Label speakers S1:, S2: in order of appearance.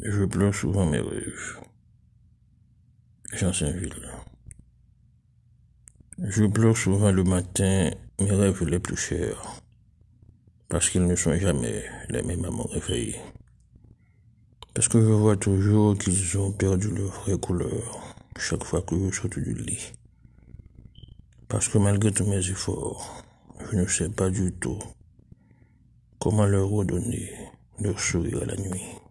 S1: Je pleure souvent mes rêves. Jean Saint-Ville. Je pleure souvent le matin mes rêves les plus chers, parce qu'ils ne sont jamais les mêmes à mon réveil. Parce que je vois toujours qu'ils ont perdu leur vraie couleur chaque fois que je saute du lit. Parce que malgré tous mes efforts, je ne sais pas du tout comment leur redonner leur sourire à la nuit.